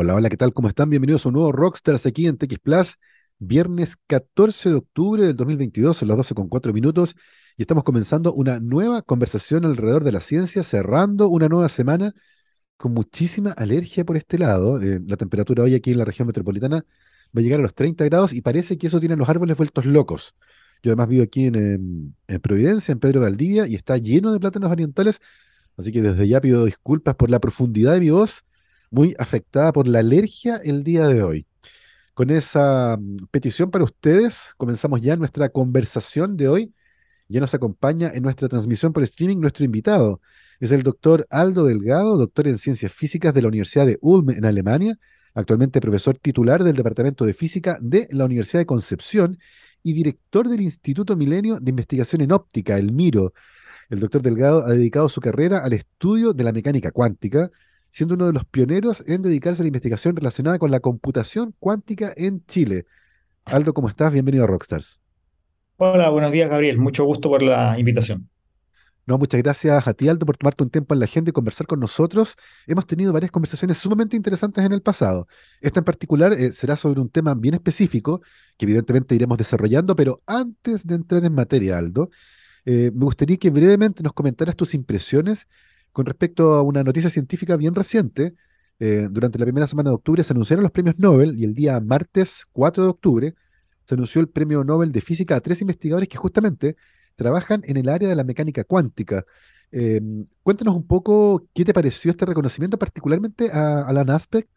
Hola, hola, ¿qué tal? ¿Cómo están? Bienvenidos a un nuevo Rockstars aquí en TX Plus, viernes 14 de octubre del 2022, a las 12 con 4 minutos, y estamos comenzando una nueva conversación alrededor de la ciencia, cerrando una nueva semana con muchísima alergia por este lado. Eh, la temperatura hoy aquí en la región metropolitana va a llegar a los 30 grados y parece que eso tiene los árboles vueltos locos. Yo además vivo aquí en Providencia, en Pedro Valdivia, y está lleno de plátanos orientales, así que desde ya pido disculpas por la profundidad de mi voz muy afectada por la alergia el día de hoy. Con esa mm, petición para ustedes, comenzamos ya nuestra conversación de hoy. Ya nos acompaña en nuestra transmisión por streaming nuestro invitado. Es el doctor Aldo Delgado, doctor en ciencias físicas de la Universidad de Ulm en Alemania, actualmente profesor titular del Departamento de Física de la Universidad de Concepción y director del Instituto Milenio de Investigación en Óptica, el MIRO. El doctor Delgado ha dedicado su carrera al estudio de la mecánica cuántica, siendo uno de los pioneros en dedicarse a la investigación relacionada con la computación cuántica en Chile. Aldo, ¿cómo estás? Bienvenido a Rockstars. Hola, buenos días, Gabriel. Mucho gusto por la invitación. No, muchas gracias a ti, Aldo, por tomarte un tiempo en la agenda y conversar con nosotros. Hemos tenido varias conversaciones sumamente interesantes en el pasado. Esta en particular eh, será sobre un tema bien específico que evidentemente iremos desarrollando, pero antes de entrar en materia, Aldo, eh, me gustaría que brevemente nos comentaras tus impresiones con respecto a una noticia científica bien reciente. Eh, durante la primera semana de octubre se anunciaron los premios Nobel y el día martes 4 de octubre se anunció el premio Nobel de Física a tres investigadores que justamente trabajan en el área de la mecánica cuántica. Em, cuéntanos un poco qué te pareció este reconocimiento, particularmente a Alan Aspect,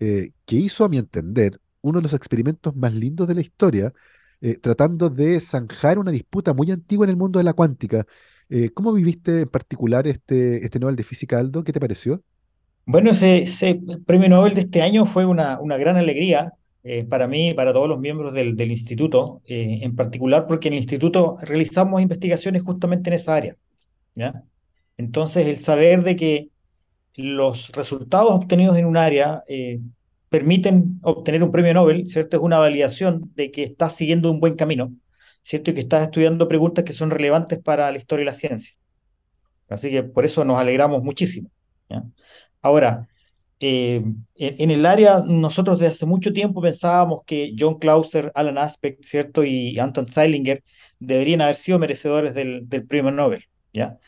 eh, que hizo, a mi entender, uno de los experimentos más lindos de la historia, eh, tratando de zanjar una disputa muy antigua en el mundo de la cuántica. Eh, ¿cómo viviste en particular este, este Nobel de Física, Aldo? ¿Qué te pareció? Bueno, ese, premio Nobel de este año fue una, una gran alegría eh, para mí y para todos los miembros del, instituto, eh, en particular porque en el instituto realizamos investigaciones justamente en esa área. Entonces, el saber de que los resultados obtenidos en un área permiten obtener un premio Nobel, ¿cierto? Es una validación de que estás siguiendo un buen camino. ¿Cierto? Y que estás estudiando preguntas que son relevantes para la historia y la ciencia. Así que por eso nos alegramos muchísimo. Ahora, eh, en, el área, nosotros desde hace mucho tiempo pensábamos que John Clauser, Alan Aspect, ¿cierto? Y Anton Zeilinger deberían haber sido merecedores del, premio Nobel, ¿ya?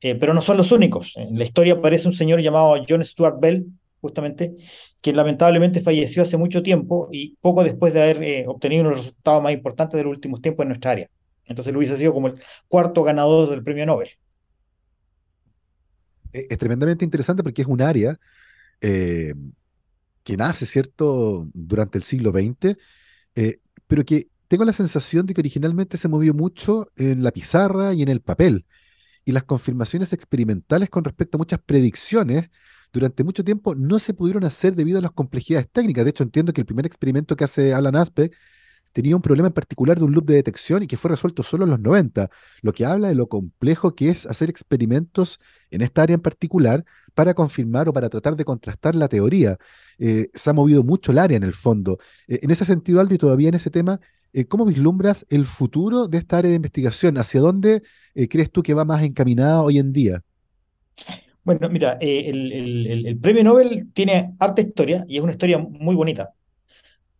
Eh, pero no son los únicos. En la historia aparece un señor llamado John Stuart Bell, justamente, que lamentablemente falleció hace mucho tiempo y poco después de haber eh, obtenido los resultados más importantes de los últimos tiempos en nuestra área. Entonces lo hubiese sido como el cuarto ganador del premio Nobel. E, es, tremendamente interesante porque es un área eh, que nace, ¿cierto?, durante el siglo XX, eh, pero que tengo la sensación de que originalmente se movió mucho en la pizarra y en el papel. Y las confirmaciones experimentales con respecto a muchas predicciones durante mucho tiempo no se pudieron hacer debido a las complejidades técnicas. De hecho, entiendo que el primer experimento que hace Alan Aspe tenía un problema en particular de un loop de detección y que fue resuelto solo en los 90, lo que habla de lo complejo que es hacer experimentos en esta área en particular para confirmar o para tratar de contrastar la teoría. Eh, se ha movido mucho el área en el fondo. Eh, en ese sentido, Aldo, y todavía en ese tema, eh, ¿cómo vislumbras el futuro de esta área de investigación? ¿Hacia dónde crees tú que va más encaminada hoy en día? Bueno, mira, eh, el, premio Nobel tiene harta historia y es una historia muy bonita,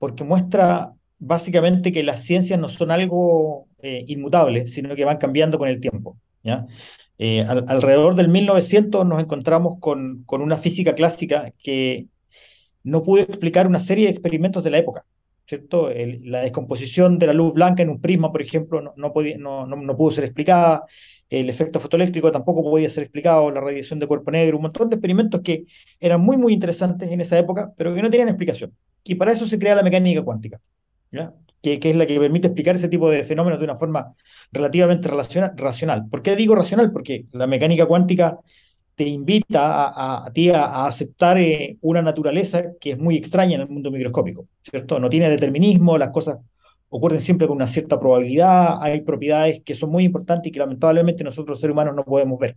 porque muestra básicamente que las ciencias no son algo eh, inmutable, sino que van cambiando con el tiempo. ¿ya? Eh, alrededor del 1900 nos encontramos con, con una física clásica que no pudo explicar una serie de experimentos de la época. ¿cierto? la descomposición de la luz blanca en un prisma, por ejemplo, no, no, podía, no, no pudo ser explicada el efecto fotoeléctrico tampoco podía ser explicado, la radiación de cuerpo negro, un montón de experimentos que eran muy, muy interesantes en esa época, pero que no tenían explicación. Y para eso se crea la mecánica cuántica, ¿ya? Que, que es la que permite explicar ese tipo de fenómenos de una forma relativamente racional. ¿Por qué digo racional? Porque la mecánica cuántica te invita a, a, ti a, aceptar eh, una naturaleza que es muy extraña en el mundo microscópico, ¿cierto? No tiene determinismo, las cosas ocurren siempre con una cierta probabilidad, hay propiedades que son muy importantes y que lamentablemente nosotros seres humanos no podemos ver.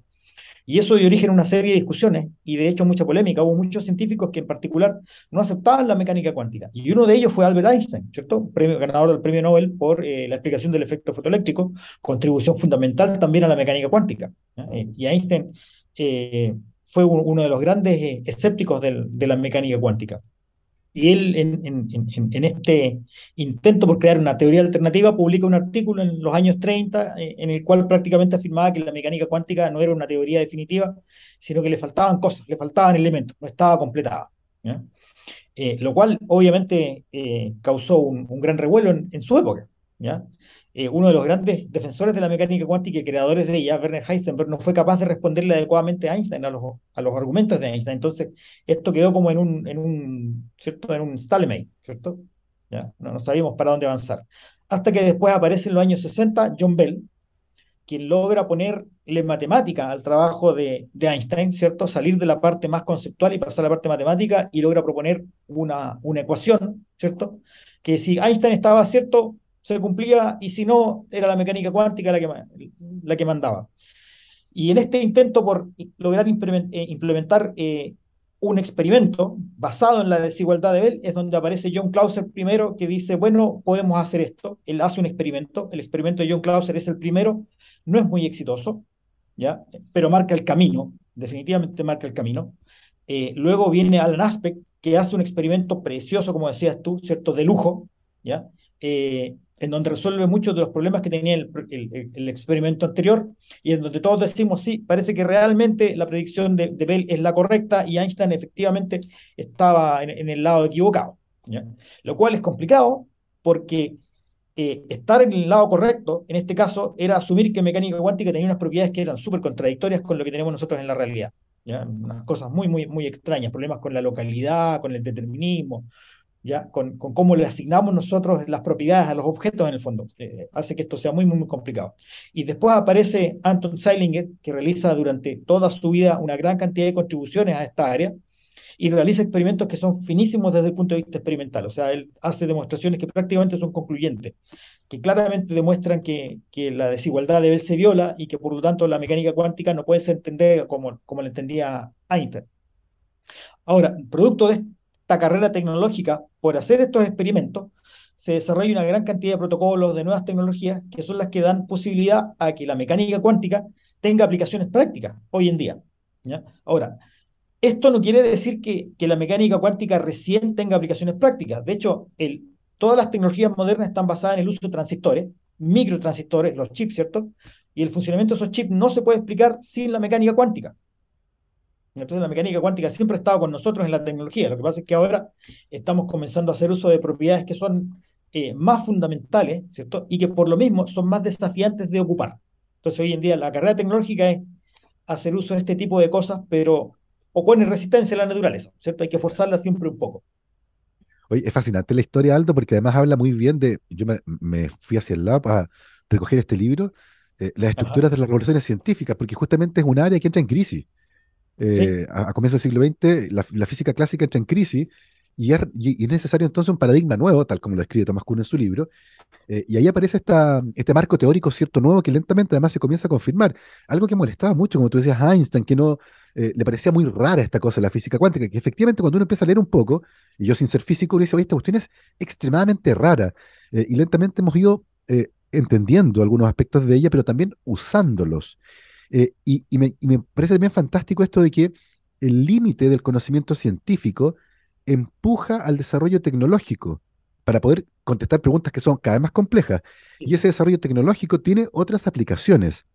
Y eso dio origen a una serie de discusiones y de hecho mucha polémica. Hubo muchos científicos que en particular no aceptaban la mecánica cuántica. Y uno de ellos fue Albert Einstein, ¿cierto? Premio, ganador del premio Nobel por eh, la explicación del efecto fotoeléctrico, contribución fundamental también a la mecánica cuántica. Eh, y Einstein eh, fue uno de los grandes escépticos de la mecánica cuántica. Y él, en, este intento por crear una teoría alternativa, publica un artículo en los años 30 eh, en el cual prácticamente afirmaba que la mecánica cuántica no era una teoría definitiva, sino que le faltaban cosas, le faltaban elementos, no estaba completada. Eh, lo cual obviamente eh, causó un, gran revuelo en, su época. Eh, uno de los grandes defensores de la mecánica cuántica y creadores de ella, Werner Heisenberg, no fue capaz de responderle adecuadamente a Einstein, a los, a los argumentos de Einstein. Entonces, esto quedó como en un, en un, ¿cierto? En un stalemate, ¿cierto? ¿Ya? No, no sabíamos para dónde avanzar. Hasta que después aparece en los años 60 John Bell, quien logra ponerle matemática al trabajo de, de, Einstein, ¿cierto? Salir de la parte más conceptual y pasar a la parte matemática y logra proponer una, una ecuación, ¿cierto? Que si Einstein estaba cierto, se cumplía y si no, era la mecánica cuántica la que, la que mandaba. Y en este intento por lograr eh, implementar eh, un experimento basado en la desigualdad de Bell es donde aparece John Clauser primero que dice, bueno, podemos hacer esto. Él hace un experimento. El experimento de John Clauser es el primero. No es muy exitoso, ¿ya? pero marca el camino. Definitivamente marca el camino. Eh, luego viene Alan Aspect, que hace un experimento precioso, como decías tú, ¿cierto? De lujo, ¿ya? En donde resuelve muchos de los problemas que tenía el, el, experimento anterior y en donde todos decimos, sí, parece que realmente la predicción de, de Bell es la correcta y Einstein efectivamente estaba en, el lado equivocado. Lo cual es complicado porque eh, estar en el lado correcto, en este caso, era asumir que mecánica cuántica tenía unas propiedades que eran súper contradictorias con lo que tenemos nosotros en la realidad. ¿ya? Unas cosas muy, muy, muy extrañas, problemas con la localidad, con el determinismo, ¿ya? Con, con, cómo le asignamos nosotros las propiedades a los objetos en el fondo. Eh, hace que esto sea muy, muy, muy complicado. Y después aparece Anton Zeilinger, que realiza durante toda su vida una gran cantidad de contribuciones a esta área y realiza experimentos que son finísimos desde el punto de vista experimental. O sea, él hace demostraciones que prácticamente son concluyentes, que claramente demuestran que, que la desigualdad de Bell se viola y que por lo tanto la mecánica cuántica no puede ser entendida como, como la entendía Einstein. Ahora, producto de, carrera tecnológica, por hacer estos experimentos, se desarrolla una gran cantidad de protocolos, de nuevas tecnologías, que son las que dan posibilidad a que la mecánica cuántica tenga aplicaciones prácticas hoy en día. Ahora, esto no quiere decir que, que, la mecánica cuántica recién tenga aplicaciones prácticas. De hecho, el, todas las tecnologías modernas están basadas en el uso de transistores, microtransistores, los chips, ¿cierto? Y el funcionamiento de esos chips no se puede explicar sin la mecánica cuántica. Entonces la mecánica cuántica siempre ha estado con nosotros en la tecnología. Lo que pasa es que ahora estamos comenzando a hacer uso de propiedades que son eh, más fundamentales, ¿cierto? Y que por lo mismo son más desafiantes de ocupar. Entonces hoy en día la carrera tecnológica es hacer uso de este tipo de cosas, pero opone resistencia a la naturaleza, ¿cierto? Hay que forzarla siempre un poco. Oye, es fascinante la historia, Aldo, porque además habla muy bien de, yo me, fui hacia el lado para recoger este libro, eh, las estructuras de las revoluciones científicas, porque justamente es un área que entra en crisis. Eh, a, comienzos del siglo XX, la, física clásica entra en crisis y es, necesario entonces un paradigma nuevo, tal como lo escribe Thomas Kuhn en su libro, eh, y ahí aparece esta, este marco teórico cierto nuevo que lentamente además se comienza a confirmar. Algo que molestaba mucho, como tú decías, a Einstein, que no eh, le parecía muy rara esta cosa, la física cuántica, que efectivamente cuando uno empieza a leer un poco, y yo sin ser físico, uno dice, oye, esta cuestión es extremadamente rara, y lentamente hemos ido entendiendo algunos aspectos de ella, pero también usándolos. Eh, y, me, parece también fantástico esto de que el límite del conocimiento científico empuja al desarrollo tecnológico para poder contestar preguntas que son cada vez más complejas. Y ese desarrollo tecnológico tiene otras aplicaciones.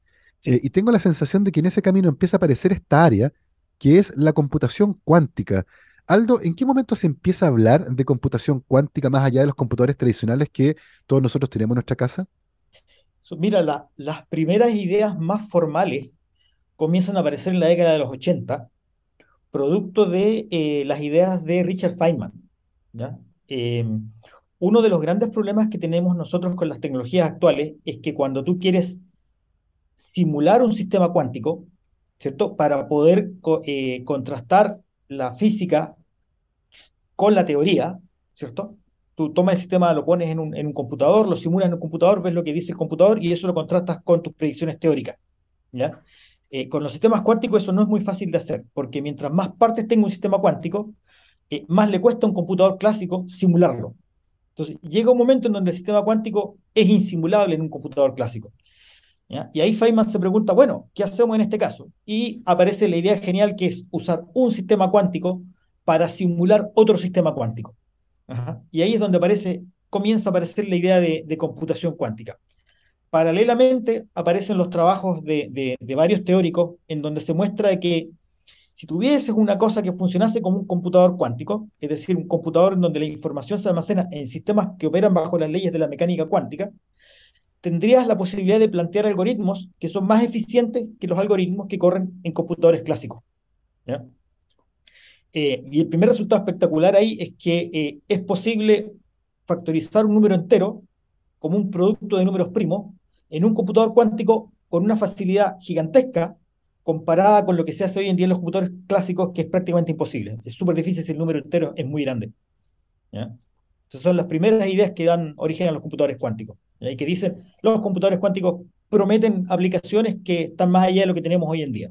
Eh, y tengo la sensación de que en ese camino empieza a aparecer esta área que es la computación cuántica. Aldo, ¿en qué momento se empieza a hablar de computación cuántica más allá de los computadores tradicionales que todos nosotros tenemos en nuestra casa? Mira, las primeras ideas más formales comienzan a aparecer en la década de los 80, producto de eh, las ideas de Richard Feynman. Em, uno de los grandes problemas que tenemos nosotros con las tecnologías actuales es que cuando tú quieres simular un sistema cuántico, ¿cierto? Para poder eh, contrastar la física con la teoría, ¿cierto? Tú tomas el sistema, lo pones en un, computador, lo simulas en un computador, ves lo que dice el computador y eso lo contrastas con tus predicciones teóricas. Eh, con los sistemas cuánticos eso no es muy fácil de hacer, porque mientras más partes tenga un sistema cuántico, eh, más le cuesta a un computador clásico simularlo. Entonces, llega un momento en donde el sistema cuántico es insimulable en un computador clásico. Y ahí Feynman se pregunta, bueno, ¿qué hacemos en este caso? Y aparece la idea genial que es usar un sistema cuántico para simular otro sistema cuántico. Y ahí es donde aparece, comienza a aparecer la idea de, computación cuántica. Paralelamente aparecen los trabajos de, de, varios teóricos en donde se muestra que si tuvieses una cosa que funcionase como un computador cuántico, es decir, un computador en donde la información se almacena en sistemas que operan bajo las leyes de la mecánica cuántica, tendrías la posibilidad de plantear algoritmos que son más eficientes que los algoritmos que corren en computadores clásicos. Eh, y el primer resultado espectacular ahí es que eh, es posible factorizar un número entero como un producto de números primos en un computador cuántico con una facilidad gigantesca comparada con lo que se hace hoy en día en los computadores clásicos, que es prácticamente imposible. Es súper difícil si el número entero es muy grande. Esas son las primeras ideas que dan origen a los computadores cuánticos. Y que dicen, los computadores cuánticos prometen aplicaciones que están más allá de lo que tenemos hoy en día.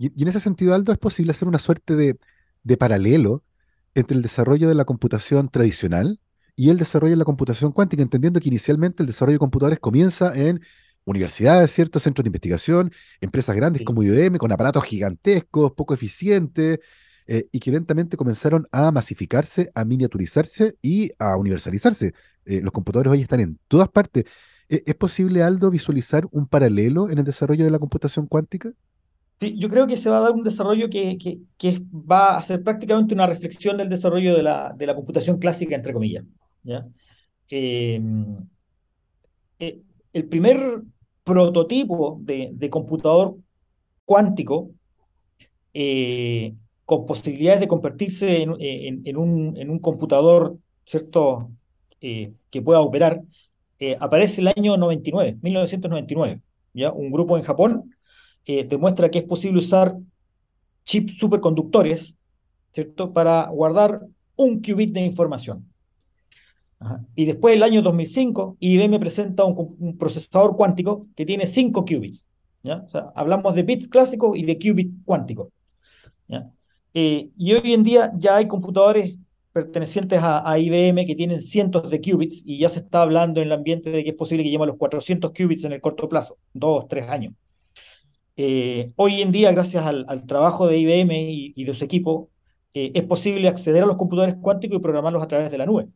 Y, en ese sentido, Aldo, es posible hacer una suerte de, de paralelo entre el desarrollo de la computación tradicional y el desarrollo de la computación cuántica, entendiendo que inicialmente el desarrollo de computadores comienza en universidades, ciertos centros de investigación, empresas grandes como IBM, con aparatos gigantescos, poco eficientes, eh, y que lentamente comenzaron a masificarse, a miniaturizarse y a universalizarse. Eh, los computadores hoy están en todas partes. ¿E-, ¿Es posible, Aldo, visualizar un paralelo en el desarrollo de la computación cuántica? Yo creo que se va a dar un desarrollo que, va a ser prácticamente una reflexión del desarrollo de la, computación clásica, entre comillas. Em, eh, el primer prototipo de, computador cuántico eh, con posibilidades de convertirse en, un, computador ¿cierto? Eh, que pueda operar, aparece el año 99, 1999. ¿ya? Un grupo en Japón demuestra que es posible usar chips superconductores ¿cierto? para guardar un qubit de información. Y después, el año 2005, IBM presenta un, procesador cuántico que tiene 5 qubits. ¿ya? O sea, hablamos de bits clásicos y de qubits cuánticos. ¿ya? Eh, y hoy en día ya hay computadores pertenecientes a, IBM que tienen cientos de qubits y ya se está hablando en el ambiente de que es posible que llegue a los 400 qubits en el corto plazo, dos, tres años. Eh, hoy en día, gracias al, trabajo de IBM y, de su equipo, eh, es posible acceder a los computadores cuánticos y programarlos a través de la nube.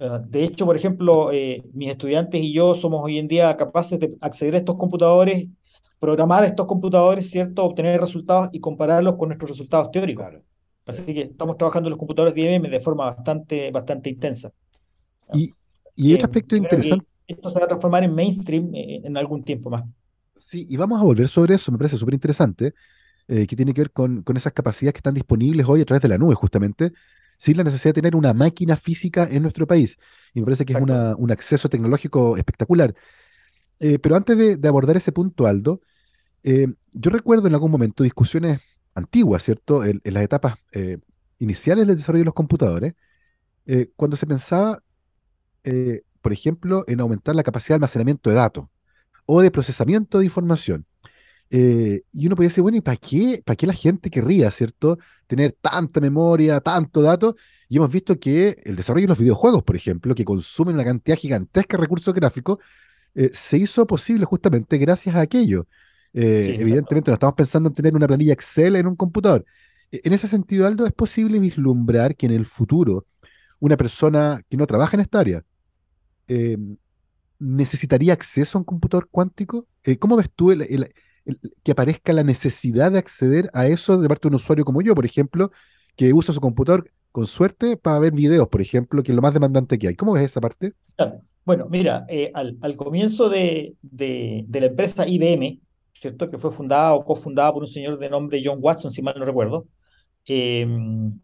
Ah, de hecho, por ejemplo, eh, mis estudiantes y yo somos hoy en día capaces de acceder a estos computadores, programar estos computadores, ¿cierto? Obtener resultados y compararlos con nuestros resultados teóricos. Así que estamos trabajando en los computadores de IBM de forma bastante, bastante intensa. Y, y otro aspecto interesante. Esto se va a transformar en mainstream eh, en algún tiempo más. Sí, y vamos a volver sobre eso, me parece súper interesante, eh, que tiene que ver con, con, esas capacidades que están disponibles hoy a través de la nube, justamente, sin la necesidad de tener una máquina física en nuestro país. Y me parece que es una, un acceso tecnológico espectacular. Eh, pero antes de, abordar ese punto, Aldo, eh, yo recuerdo en algún momento discusiones antiguas, ¿cierto? En, las etapas iniciales del desarrollo de los computadores, cuando se pensaba, por ejemplo, en aumentar la capacidad de almacenamiento de datos o de procesamiento de información. Eh, y uno podía decir, bueno, ¿y para qué, para qué la gente querría, ¿cierto? Tener tanta memoria, tanto dato. Y hemos visto que el desarrollo de los videojuegos, por ejemplo, que consumen una cantidad gigantesca de recursos gráficos, eh, se hizo posible justamente gracias a aquello. Eh, evidentemente no estamos pensando en tener una planilla Excel en un computador. E, en ese sentido, Aldo, ¿es posible vislumbrar que en el futuro una persona que no trabaja en esta área necesitaría acceso a un computador cuántico? ¿Cómo ves tú el, que aparezca la necesidad de acceder a eso de parte de un usuario como yo, por ejemplo, que usa su computador con suerte para ver videos, por ejemplo, que es lo más demandante que hay. ¿Cómo ves esa parte? Bueno, mira, eh, al, comienzo de, la empresa IBM, ¿cierto? que fue fundada o cofundada por un señor de nombre John Watson, si mal no recuerdo, em,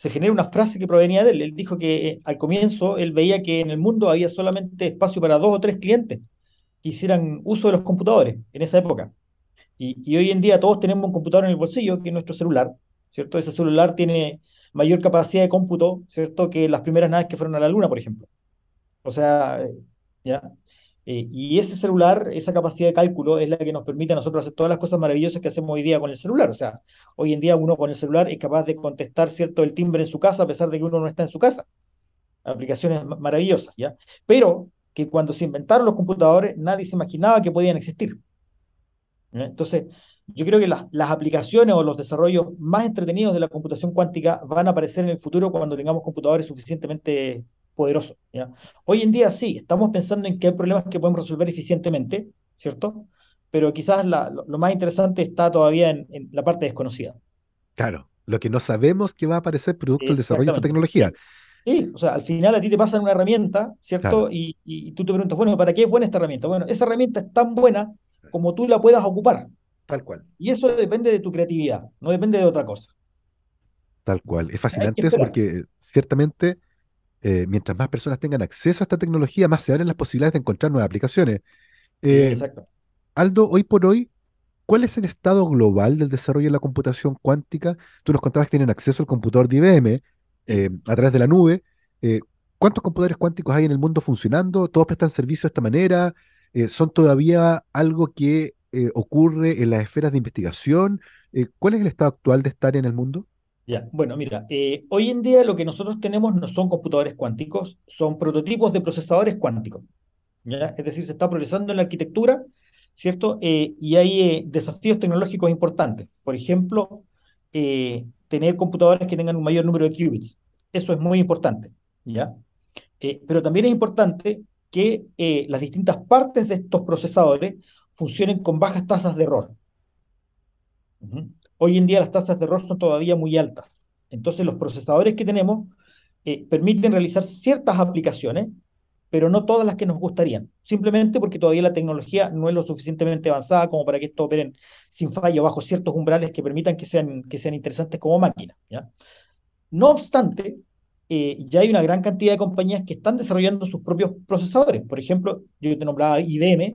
se genera una frase que provenía de él. Él dijo que eh, al comienzo él veía que en el mundo había solamente espacio para dos o tres clientes que hicieran uso de los computadores en esa época. Y, hoy en día todos tenemos un computador en el bolsillo, que es nuestro celular, ¿cierto? Ese celular tiene mayor capacidad de cómputo, ¿cierto? Que las primeras naves que fueron a la Luna, por ejemplo. O sea, ¿ya? Eh, y ese celular, esa capacidad de cálculo es la que nos permite a nosotros hacer todas las cosas maravillosas que hacemos hoy día con el celular. O sea, hoy en día uno con el celular es capaz de contestar, ¿cierto?, el timbre en su casa a pesar de que uno no está en su casa. Aplicaciones maravillosas, ¿ya? Pero que cuando se inventaron los computadores nadie se imaginaba que podían existir. Entonces, yo creo que las, las, aplicaciones o los desarrollos más entretenidos de la computación cuántica van a aparecer en el futuro cuando tengamos computadores suficientemente poderosos. ¿ya? Hoy en día sí, estamos pensando en que hay problemas que podemos resolver eficientemente, ¿cierto? Pero quizás la, lo, lo, más interesante está todavía en, en, la parte desconocida. Claro, lo que no sabemos que va a aparecer producto del desarrollo de esta tecnología. Sí, o sea, al final a ti te pasan una herramienta, ¿cierto? Claro. Y, y, tú te preguntas, bueno, ¿para qué es buena esta herramienta? Bueno, esa herramienta es tan buena como tú la puedas ocupar. Tal cual. Y eso depende de tu creatividad, no depende de otra cosa. Tal cual. Es fascinante eso porque ciertamente eh, mientras más personas tengan acceso a esta tecnología, más se abren las posibilidades de encontrar nuevas aplicaciones. Eh, Exacto. Aldo, hoy por hoy, ¿cuál es el estado global del desarrollo de la computación cuántica? Tú nos contabas que tienen acceso al computador de IBM eh, a través de la nube. ¿Cuántos computadores cuánticos hay en el mundo funcionando? ¿Todos prestan servicio de esta manera? ¿Son todavía algo que ocurre en las esferas de investigación? ¿Cuál es el estado actual de estar en el mundo? Ya, bueno, mira, eh, hoy en día lo que nosotros tenemos no son computadores cuánticos, son prototipos de procesadores cuánticos. Es decir, se está progresando en la arquitectura, ¿cierto? y hay desafíos tecnológicos importantes. Por ejemplo, tener computadores que tengan un mayor número de qubits. Eso es muy importante, ¿ya? pero también es importante que las distintas partes de estos procesadores funcionen con bajas tasas de error. Hoy en día las tasas de error son todavía muy altas. Entonces los procesadores que tenemos eh, permiten realizar ciertas aplicaciones, pero no todas las que nos gustarían, simplemente porque todavía la tecnología no es lo suficientemente avanzada como para que esto operen sin fallo bajo ciertos umbrales que permitan que sean, que sean interesantes como máquinas. No obstante, eh, ya hay una gran cantidad de compañías que están desarrollando sus propios procesadores. Por ejemplo, yo te nombraba IBM,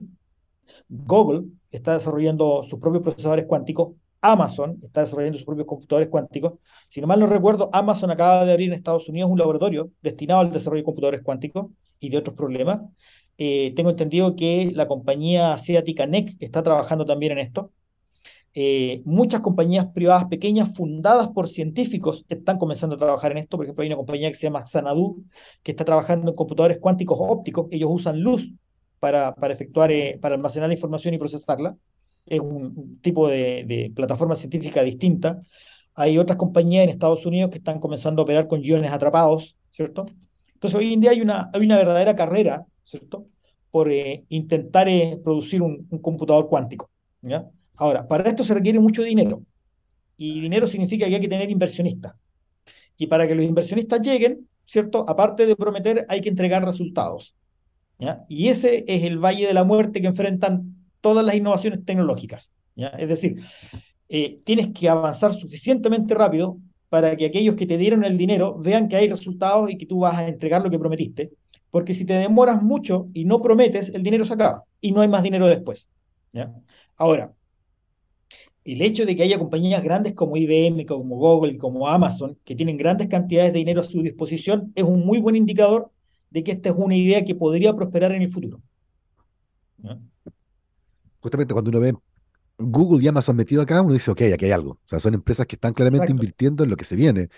Google está desarrollando sus propios procesadores cuánticos, Amazon está desarrollando sus propios computadores cuánticos. Si no mal no recuerdo, Amazon acaba de abrir en Estados Unidos un laboratorio destinado al desarrollo de computadores cuánticos y de otros problemas. Eh, tengo entendido que la compañía asiática NEC está trabajando también en esto. Eh, muchas compañías privadas pequeñas fundadas por científicos están comenzando a trabajar en esto. Por ejemplo, hay una compañía que se llama Xanadu que está trabajando en computadores cuánticos ópticos. Ellos usan luz para, para efectuar, eh, para almacenar la información y procesarla. Es un, tipo de, plataforma científica distinta. Hay otras compañías en Estados Unidos que están comenzando a operar con iones atrapados, ¿cierto? Entonces hoy en día hay una, hay una verdadera carrera, ¿cierto? Por eh, intentar eh, producir un, un, computador cuántico, ¿ya? Ahora, para esto se requiere mucho dinero. Y dinero significa que hay que tener inversionistas. Y para que los inversionistas lleguen, ¿cierto? Aparte de prometer, hay que entregar resultados. ¿ya? Y ese es el valle de la muerte que enfrentan todas las innovaciones tecnológicas. Es decir, eh, tienes que avanzar suficientemente rápido para que aquellos que te dieron el dinero vean que hay resultados y que tú vas a entregar lo que prometiste. Porque si te demoras mucho y no prometes, el dinero se acaba y no hay más dinero después. Ahora, el hecho de que haya compañías grandes como IBM, como Google y como Amazon, que tienen grandes cantidades de dinero a su disposición, es un muy buen indicador de que esta es una idea que podría prosperar en el futuro. Justamente cuando uno ve Google y Amazon metido acá, uno dice, ok, aquí hay algo. O sea, son empresas que están claramente Exacto. invirtiendo en lo que se viene.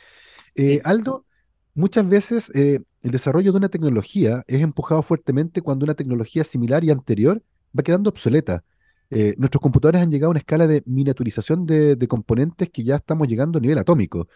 Eh. Aldo, muchas veces eh, el desarrollo de una tecnología es empujado fuertemente cuando una tecnología similar y anterior va quedando obsoleta. Eh, nuestros computadores han llegado a una escala de miniaturización de, de, componentes que ya estamos llegando a nivel atómico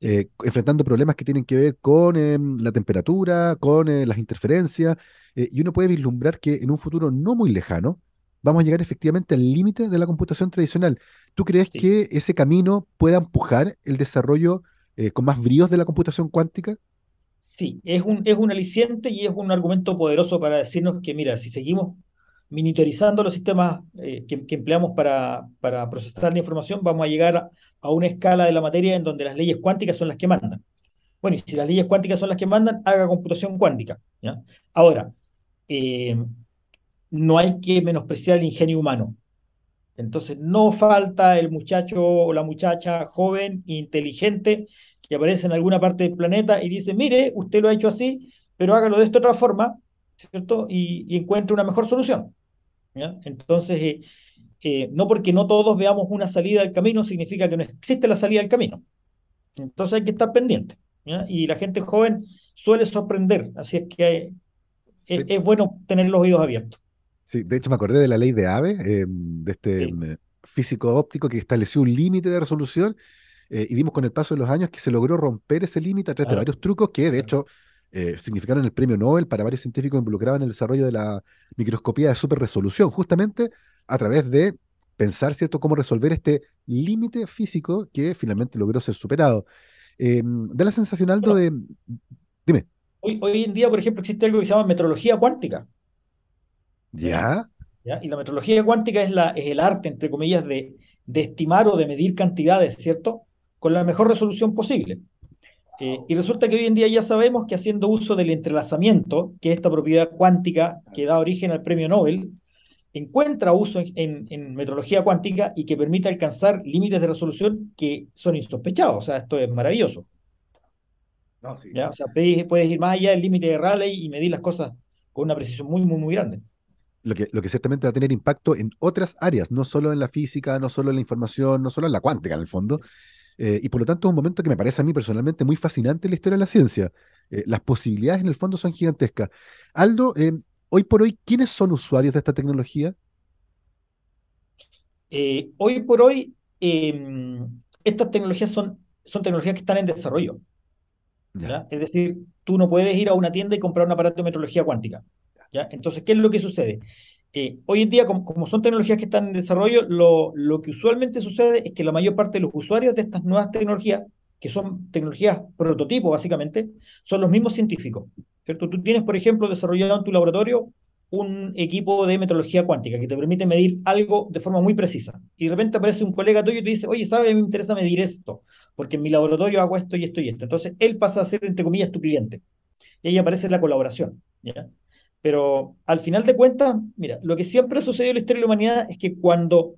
eh, enfrentando problemas que tienen que ver con eh, la temperatura, con las interferencias, y uno puede vislumbrar que en un futuro no muy lejano vamos a llegar efectivamente al límite de la computación tradicional. ¿Tú crees sí. que ese camino pueda empujar el desarrollo eh, con más bríos de la computación cuántica? Sí, es un, es un aliciente y es un argumento poderoso para decirnos que, mira, si seguimos miniaturizando los sistemas eh, que, que, empleamos para, para procesar la información, vamos a llegar a, a una escala de la materia en donde las leyes cuánticas son las que mandan. Bueno, y si las leyes cuánticas son las que mandan, haga computación cuántica. ¿ya? Ahora, eh, no hay que menospreciar el ingenio humano. Entonces, no falta el muchacho o la muchacha joven, inteligente, que aparece en alguna parte del planeta y dice, mire, usted lo ha hecho así, pero hágalo de esta otra forma, ¿cierto? Y, y encuentre una mejor solución. ¿ya? Entonces, eh, eh, no porque no todos veamos una salida del camino significa que no existe la salida del camino. Entonces hay que estar pendiente. ¿ya? Y la gente joven suele sorprender, así es que sí. es, es, bueno tener los oídos abiertos. Sí, de hecho me acordé de la ley de Ave, eh, de este sí. físico-óptico que estableció un límite de resolución eh, y vimos con el paso de los años que se logró romper ese límite a través de varios trucos que de hecho eh, significaron el premio Nobel para varios científicos involucrados en el desarrollo de la microscopía de super resolución, justamente a través de pensar, ¿cierto?, cómo resolver este límite físico que finalmente logró ser superado. Eh, da la sensación, Aldo, de... Dime. Hoy, hoy en día, por ejemplo, existe algo que se llama metrología cuántica. ¿Ya? Y la metrología cuántica es, la, es el arte, entre comillas, de, de estimar o de medir cantidades, ¿cierto? Con la mejor resolución posible. Eh, y resulta que hoy en día ya sabemos que haciendo uso del entrelazamiento, que es esta propiedad cuántica que da origen al premio Nobel, encuentra uso en, en, metrología cuántica y que permite alcanzar límites de resolución que son insospechados. O sea, esto es maravilloso. No, sí. ¿Ya? O sea, puedes, ir más allá del límite de Rayleigh y medir las cosas con una precisión muy, muy, muy grande. Lo que, lo que ciertamente va a tener impacto en otras áreas, no solo en la física, no solo en la información, no solo en la cuántica, en el fondo, eh, y por lo tanto es un momento que me parece a mí personalmente muy fascinante en la historia de la ciencia. Eh, las posibilidades en el fondo son gigantescas. Aldo, eh, hoy por hoy, ¿quiénes son usuarios de esta tecnología? hoy por hoy, em, estas tecnologías son, son tecnologías que están en desarrollo. Es decir, tú no puedes ir a una tienda y comprar un aparato de metrología cuántica. ¿Ya? Entonces, ¿qué es lo que sucede? hoy en día, como, son tecnologías que están en desarrollo, lo, que usualmente sucede es que la mayor parte de los usuarios de estas nuevas tecnologías, que son tecnologías prototipo básicamente, son los mismos científicos. ¿cierto? Tú tienes, por ejemplo, desarrollado en tu laboratorio un equipo de metrología cuántica que te permite medir algo de forma muy precisa. Y de repente aparece un colega tuyo y te dice, oye, ¿sabes? Me interesa medir esto, porque en mi laboratorio hago esto y esto y esto. Entonces, él pasa a ser, entre comillas, tu cliente. Y ahí aparece la colaboración. ¿ya? Pero al final de cuentas, mira, lo que siempre ha sucedido en la historia de la humanidad es que cuando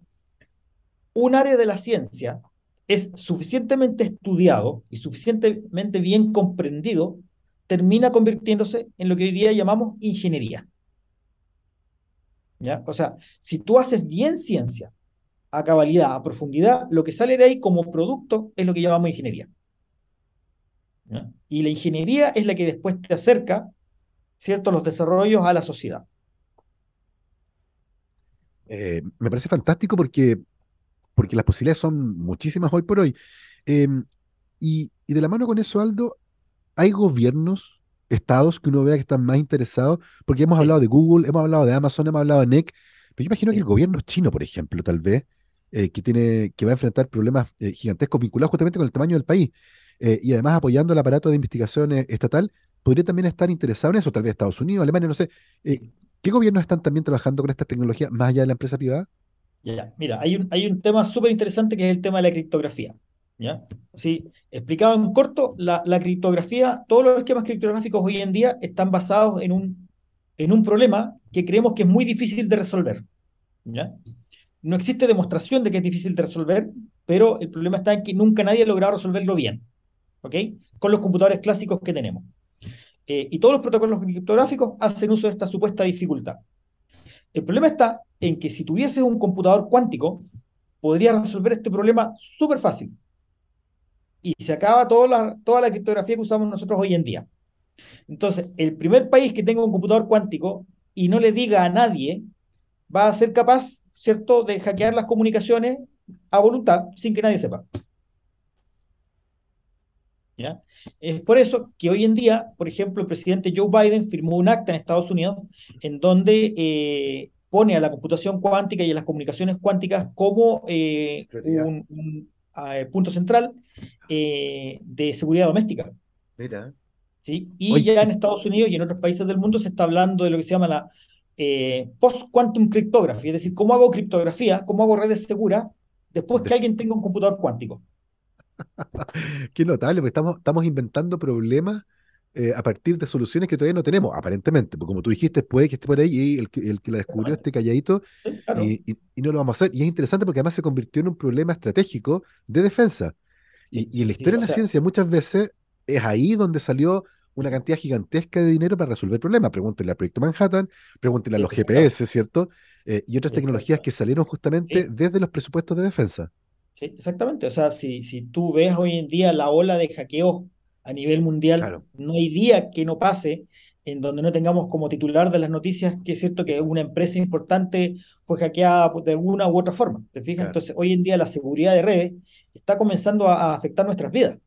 un área de la ciencia es suficientemente estudiado y suficientemente bien comprendido, termina convirtiéndose en lo que hoy día llamamos ingeniería. ¿Ya? O sea, si tú haces bien ciencia, a cabalidad, a profundidad, lo que sale de ahí como producto es lo que llamamos ingeniería. Y la ingeniería es la que después te acerca ¿cierto? los desarrollos a la sociedad. Eh, me parece fantástico porque, porque las posibilidades son muchísimas hoy por hoy. Em, y, de la mano con eso, Aldo, hay gobiernos, estados que uno vea que están más interesados, porque hemos hablado de Google, hemos hablado de Amazon, hemos hablado de NEC, pero yo imagino que el gobierno chino, por ejemplo, tal vez, eh, que, tiene, que va a enfrentar problemas eh, gigantescos vinculados justamente con el tamaño del país, y además apoyando el aparato de investigación estatal, podría también estar interesado en eso, tal vez Estados Unidos, Alemania, no sé. Eh, ¿Qué gobiernos están también trabajando con esta tecnología más allá de la empresa privada? Ya, mira, hay un, hay un tema súper interesante que es el tema de la criptografía. ¿ya? Sí, explicado en corto, la, la, criptografía, todos los esquemas criptográficos hoy en día están basados en un, en un problema que creemos que es muy difícil de resolver. ¿ya? No existe demostración de que es difícil de resolver, pero el problema está en que nunca nadie ha logrado resolverlo bien, ¿ok? Con los computadores clásicos que tenemos. Eh, y todos los protocolos criptográficos hacen uso de esta supuesta dificultad. El problema está en que si tuvieses un computador cuántico, podría resolver este problema súper fácil. Y se acaba toda la, toda la criptografía que usamos nosotros hoy en día. Entonces, el primer país que tenga un computador cuántico y no le diga a nadie, va a ser capaz, ¿cierto?, de hackear las comunicaciones a voluntad sin que nadie sepa. ¿Ya? Es por eso que hoy en día, por ejemplo, el presidente Joe Biden firmó un acta en Estados Unidos en donde eh, pone a la computación cuántica y a las comunicaciones cuánticas como eh, un, punto central eh, de seguridad doméstica. Mira. ¿Sí? Y ya en Estados Unidos y en otros países del mundo se está hablando de lo que se llama la post-quantum cryptography, es decir, cómo hago criptografía, cómo hago redes seguras después que alguien tenga un computador cuántico. Qué notable, porque estamos, estamos inventando problemas eh, a partir de soluciones que todavía no tenemos, aparentemente, porque como tú dijiste, puede que esté por ahí y el, el que la descubrió esté calladito y, no lo vamos a hacer. Y es interesante porque además se convirtió en un problema estratégico de defensa. Y, y en la historia de la ciencia muchas veces es ahí donde salió una cantidad gigantesca de dinero para resolver problemas. Pregúntenle al proyecto Manhattan, pregúntenle a los GPS, ¿cierto? Eh, y otras tecnologías que salieron justamente desde los presupuestos de defensa. Sí, exactamente. O sea, si, si tú ves hoy en día la ola de hackeos a nivel mundial, no hay día que no pase en donde no tengamos como titular de las noticias que es cierto que una empresa importante fue hackeada de una u otra forma. ¿Te fijas? Entonces, hoy en día la seguridad de redes está comenzando a, afectar nuestras vidas.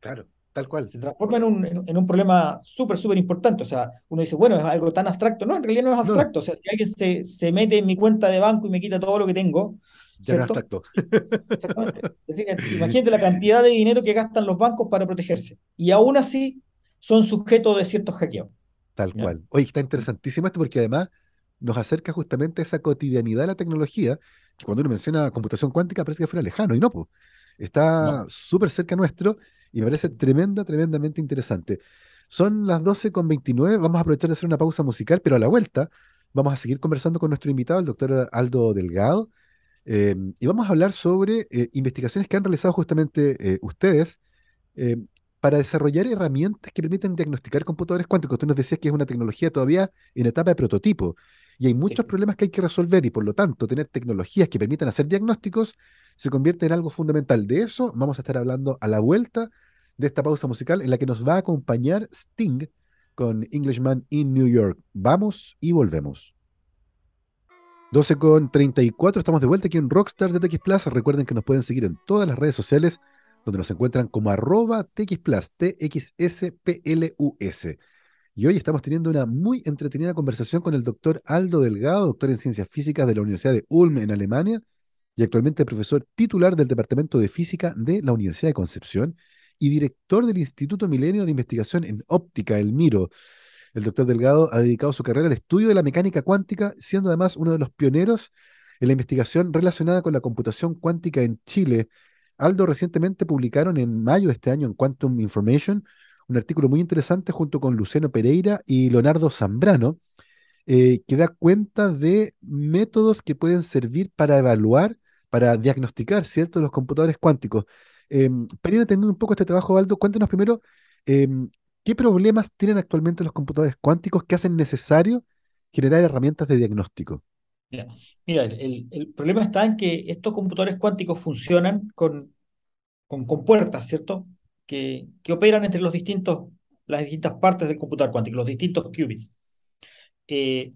Claro, tal cual. Se transforma en un, en, un problema súper, súper importante. O sea, uno dice, bueno, es algo tan abstracto. No, en realidad no es abstracto. O sea, si alguien se, se mete en mi cuenta de banco y me quita todo lo que tengo, ya no abstracto. Exactamente. Imagínate la cantidad de dinero que gastan los bancos para protegerse. Y aún así son sujetos de ciertos hackeos. Tal cual. Oye, está interesantísimo esto porque además nos acerca justamente a esa cotidianidad de la tecnología, que cuando uno menciona computación cuántica parece que fuera lejano, y no, pues. Está súper cerca nuestro y me parece tremenda, tremendamente interesante. Son las 12.29, vamos a aprovechar de hacer una pausa musical, pero a la vuelta vamos a seguir conversando con nuestro invitado, el doctor Aldo Delgado, eh, y vamos a hablar sobre eh, investigaciones que han realizado justamente eh, ustedes para desarrollar herramientas que permiten diagnosticar computadores cuánticos. Tú nos decías que es una tecnología todavía en etapa de prototipo y hay muchos problemas que hay que resolver y por lo tanto tener tecnologías que permitan hacer diagnósticos se convierte en algo fundamental. De eso vamos a estar hablando a la vuelta de esta pausa musical en la que nos va a acompañar Sting con Englishman in New York. Vamos y volvemos. 12 con 34, estamos de vuelta aquí en Rockstars de TX Plus. Recuerden que nos pueden seguir en todas las redes sociales donde nos encuentran como arroba TXPlus, T-X-S-P-L-U-S. Y hoy estamos teniendo una muy entretenida conversación con el doctor Aldo Delgado, doctor en Ciencias Físicas de la Universidad de Ulm en Alemania y actualmente profesor titular del Departamento de Física de la Universidad de Concepción y director del Instituto Milenio de Investigación en Óptica, el MIRO. El doctor Delgado ha dedicado su carrera al estudio de la mecánica cuántica, siendo además uno de los pioneros en la investigación relacionada con la computación cuántica en Chile, Aldo recientemente publicaron en mayo de este año en Quantum Information un artículo muy interesante junto con Luciano Pereira y Leonardo Zambrano, eh, que da cuenta de métodos que pueden servir para evaluar, para diagnosticar, ¿cierto?, los computadores cuánticos. Eh, para ir entendiendo un poco este trabajo, Aldo, cuéntanos primero em, qué problemas tienen actualmente los computadores cuánticos que hacen necesario generar herramientas de diagnóstico. Mira, el, problema está en que estos computadores cuánticos funcionan con, con, puertas, ¿cierto? Que, que, operan entre los distintos, las distintas partes del computador cuántico, los distintos qubits. Eh,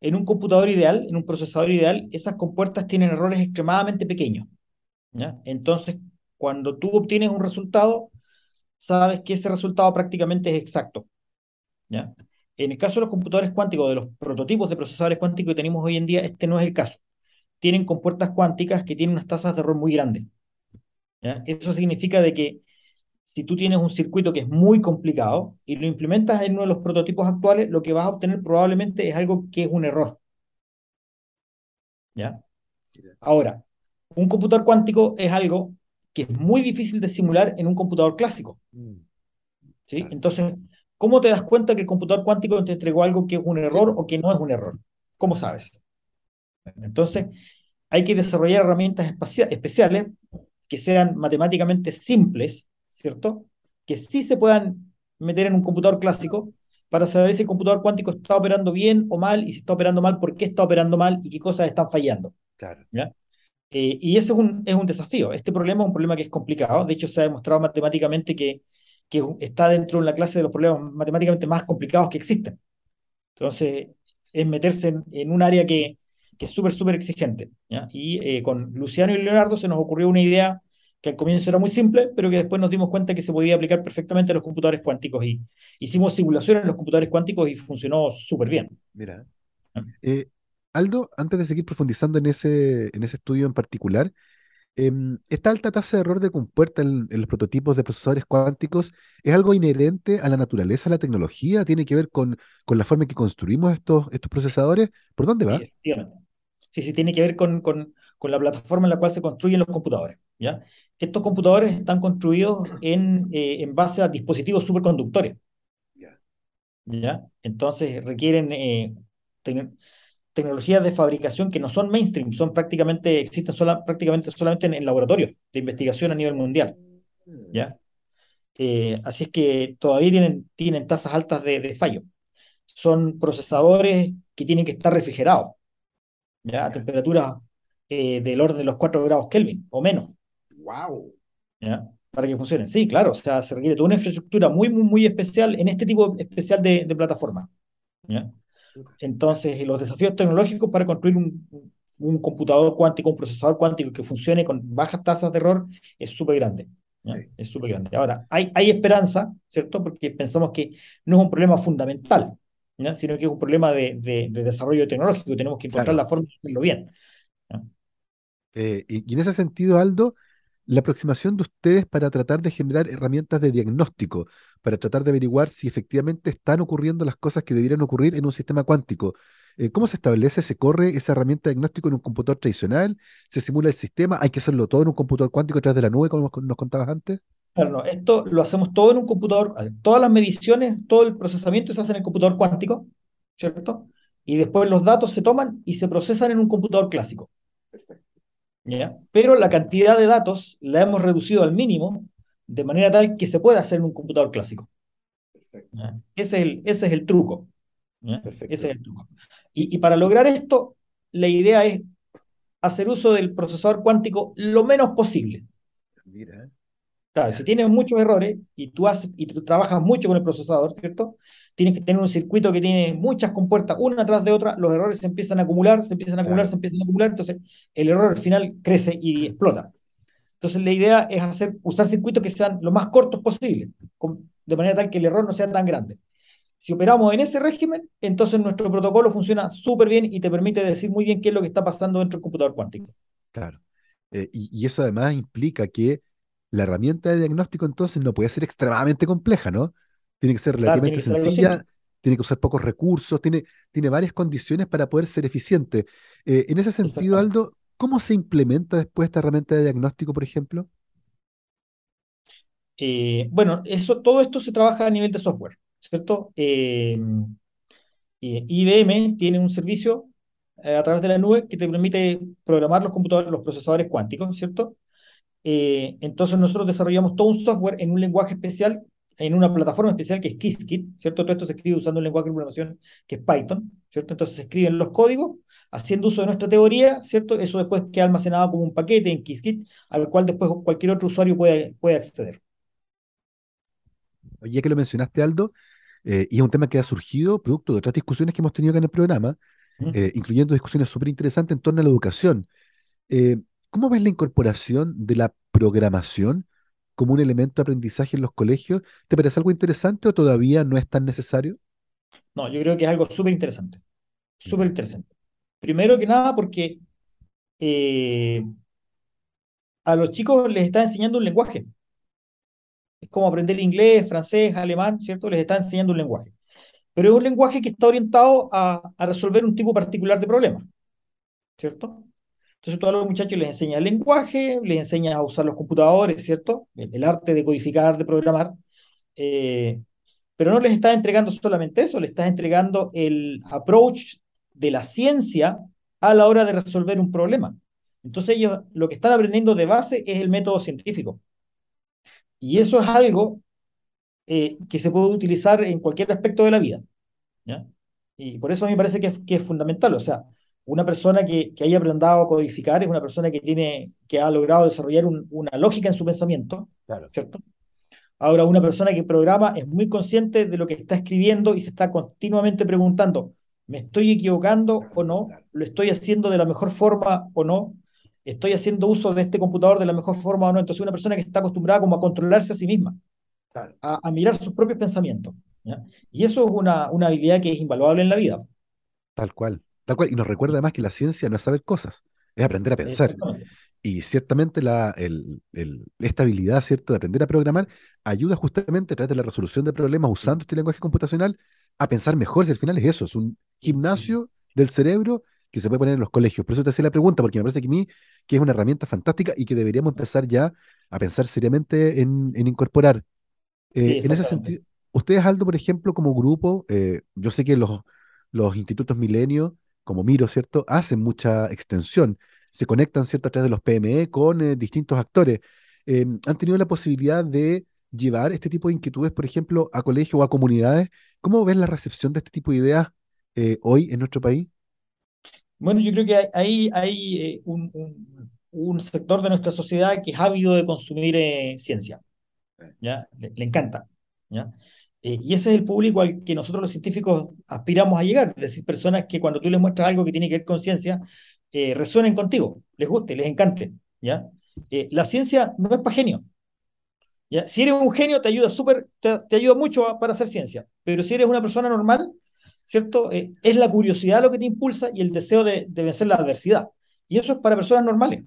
en un computador ideal, en un procesador ideal, esas compuertas tienen errores extremadamente pequeños. ¿ya? Entonces, cuando tú obtienes un resultado, sabes que ese resultado prácticamente es exacto. ¿ya? En el caso de los computadores cuánticos, de los prototipos de procesadores cuánticos que tenemos hoy en día, este no es el caso. Tienen compuertas cuánticas que tienen unas tasas de error muy grandes. Eso significa de que si tú tienes un circuito que es muy complicado y lo implementas en uno de los prototipos actuales, lo que vas a obtener probablemente es algo que es un error. ¿Ya? Ahora, un computador cuántico es algo que es muy difícil de simular en un computador clásico. ¿Sí? Entonces, ¿Cómo te das cuenta que el computador cuántico te entregó algo que es un error o que no es un error? ¿Cómo sabes? Entonces, hay que desarrollar herramientas especiales que sean matemáticamente simples, ¿cierto? Que sí se puedan meter en un computador clásico para saber si el computador cuántico está operando bien o mal y si está operando mal, por qué está operando mal y qué cosas están fallando. Claro. Eh, y ese es un, es un desafío. Este problema es un problema que es complicado. De hecho, se ha demostrado matemáticamente que que está dentro de la clase de los problemas matemáticamente más complicados que existen. Entonces, es meterse en, un área que, que es súper, súper exigente. Y eh, con Luciano y Leonardo se nos ocurrió una idea que al comienzo era muy simple, pero que después nos dimos cuenta que se podía aplicar perfectamente a los computadores cuánticos. Y hicimos simulaciones en los computadores cuánticos y funcionó súper bien. Mira. Eh, Aldo, antes de seguir profundizando en ese, en ese estudio en particular, Em, esta alta tasa de error de compuerta en, los prototipos de procesadores cuánticos es algo inherente a la naturaleza de la tecnología, tiene que ver con, con la forma en que construimos estos, estos procesadores. ¿Por dónde va? Sí, sí, tiene que ver con, con, con, la plataforma en la cual se construyen los computadores. ¿ya? Estos computadores están construidos en, eh, en base a dispositivos superconductores. ¿ya? Entonces requieren eh, tecnologías de fabricación que no son mainstream, son prácticamente, existen sola, prácticamente solamente en, laboratorios de investigación a nivel mundial. ¿ya? Eh, así es que todavía tienen, tienen tasas altas de, fallo. Son procesadores que tienen que estar refrigerados, ¿ya? a temperaturas eh, del orden de los 4 grados Kelvin o menos. ¡Wow! ¿ya? para que funcione. Sí, claro, o sea, se requiere toda una infraestructura muy, muy, muy especial en este tipo especial de, de plataforma. ¿ya? Entonces, los desafíos tecnológicos para construir un, un, computador cuántico, un procesador cuántico que funcione con bajas tasas de error es súper grande. Sí. Es súper grande. Ahora, hay, hay esperanza, ¿cierto? Porque pensamos que no es un problema fundamental, ¿ya? sino que es un problema de, de, de desarrollo tecnológico. Tenemos que encontrar claro. la forma de hacerlo bien. Eh, y, y en ese sentido, Aldo, la aproximación de ustedes para tratar de generar herramientas de diagnóstico, para tratar de averiguar si efectivamente están ocurriendo las cosas que deberían ocurrir en un sistema cuántico. Eh, ¿Cómo se establece? ¿Se corre esa herramienta de diagnóstico en un computador tradicional? ¿Se simula el sistema? ¿Hay que hacerlo todo en un computador cuántico a través de la nube, como nos contabas antes? Claro, no, esto lo hacemos todo en un computador. Todas las mediciones, todo el procesamiento se hace en el computador cuántico, ¿cierto? Y después los datos se toman y se procesan en un computador clásico. Perfecto. ¿Ya? Pero la cantidad de datos la hemos reducido al mínimo de manera tal que se pueda hacer en un computador clásico. Ese, es el, ese es el truco. Ese es el truco. Y, y, para lograr esto, la idea es hacer uso del procesador cuántico lo menos posible. Mira. Claro, si tienes muchos errores y tú, haces, y tú trabajas mucho con el procesador, ¿cierto? Tienes que tener un circuito que tiene muchas compuertas una atrás de otra, los errores se empiezan a acumular, se empiezan a acumular, claro. se empiezan a acumular, entonces el error al final crece y explota. Entonces la idea es hacer, usar circuitos que sean lo más cortos posible, de manera tal que el error no sea tan grande. Si operamos en ese régimen, entonces nuestro protocolo funciona súper bien y te permite decir muy bien qué es lo que está pasando dentro del computador cuántico. Claro. Eh, y, y, eso además implica que la herramienta de diagnóstico entonces no puede ser extremadamente compleja, ¿no? Tiene que ser relativamente claro, tiene que sencilla, tiene que usar pocos recursos, tiene, tiene varias condiciones para poder ser eficiente. Eh, en ese sentido, Aldo, ¿cómo se implementa después esta herramienta de diagnóstico, por ejemplo? Eh, bueno, eso, todo esto se trabaja a nivel de software, ¿cierto? Eh, IBM tiene un servicio a través de la nube que te permite programar los computadores, los procesadores cuánticos, ¿cierto? Eh, entonces nosotros desarrollamos todo un software en un lenguaje especial, en una plataforma especial que es Qiskit, ¿cierto? Todo esto se escribe usando un lenguaje de programación que es Python, ¿cierto? Entonces se escriben los códigos, haciendo uso de nuestra teoría, ¿cierto? Eso después queda almacenado como un paquete en Qiskit, al cual después cualquier otro usuario puede, puede acceder. Oye, que lo mencionaste, Aldo, eh, y es un tema que ha surgido producto de otras discusiones que hemos tenido acá en el programa, eh, incluyendo discusiones súper interesantes en torno a la educación. Eh, ¿Cómo ves la incorporación de la programación como un elemento de aprendizaje en los colegios? ¿Te parece algo interesante o todavía no es tan necesario? No, yo creo que es algo súper interesante. Súper interesante. Primero que nada porque eh, a los chicos les está enseñando un lenguaje. Es como aprender inglés, francés, alemán, ¿cierto? Les está enseñando un lenguaje. Pero es un lenguaje que está orientado a, a resolver un tipo particular de problema, ¿cierto? Entonces, a los muchachos les enseñas el lenguaje, les enseñas a usar los computadores, ¿cierto? El, arte de codificar, de programar. Eh, pero no les estás entregando solamente eso, les estás entregando el approach de la ciencia a la hora de resolver un problema. Entonces, ellos lo que están aprendiendo de base es el método científico. Y eso es algo eh, que se puede utilizar en cualquier aspecto de la vida. Y por eso a mí me parece que que es fundamental. O sea, una persona que, que, haya aprendido a codificar es una persona que, tiene, que ha logrado desarrollar un, una lógica en su pensamiento, claro. ¿cierto? Ahora, una persona que programa es muy consciente de lo que está escribiendo y se está continuamente preguntando, ¿me estoy equivocando o no? ¿Lo estoy haciendo de la mejor forma o no? ¿Estoy haciendo uso de este computador de la mejor forma o no? Entonces, una persona que está acostumbrada como a controlarse a sí misma, a, a, mirar sus propios pensamientos. ¿ya? Y eso es una, una habilidad que es invaluable en la vida. Tal cual. Tal cual, y nos recuerda además que la ciencia no es saber cosas, es aprender a pensar. Y ciertamente la, el, el, esta habilidad ¿cierto? de aprender a programar ayuda justamente a través de la resolución de problemas usando este lenguaje computacional a pensar mejor, si al final es eso, es un gimnasio del cerebro que se puede poner en los colegios. Por eso te hacía la pregunta, porque me parece que a mí que es una herramienta fantástica y que deberíamos empezar ya a pensar seriamente en, en incorporar. Eh, sí, en ese sentido, ustedes, Aldo, por ejemplo, como grupo, eh, yo sé que los, los institutos milenios como Miro, ¿cierto? Hacen mucha extensión, se conectan, ¿cierto? A través de los PME con eh, distintos actores. Eh, ¿Han tenido la posibilidad de llevar este tipo de inquietudes, por ejemplo, a colegios o a comunidades? ¿Cómo ves la recepción de este tipo de ideas eh, hoy en nuestro país? Bueno, yo creo que hay, hay un, un, sector de nuestra sociedad que es ávido de consumir ciencia, ¿ya? Le, encanta, ¿ya? Eh, y ese es el público al que nosotros los científicos aspiramos a llegar, es decir, personas que cuando tú les muestras algo que tiene que ver con ciencia, eh, resuenen contigo, les guste, les encante, ¿ya? Eh, la ciencia no es para genio, ¿ya? Si eres un genio te ayuda súper, te, te, ayuda mucho para hacer ciencia, pero si eres una persona normal, ¿cierto? es la curiosidad lo que te impulsa y el deseo de, de vencer la adversidad. Y eso es para personas normales.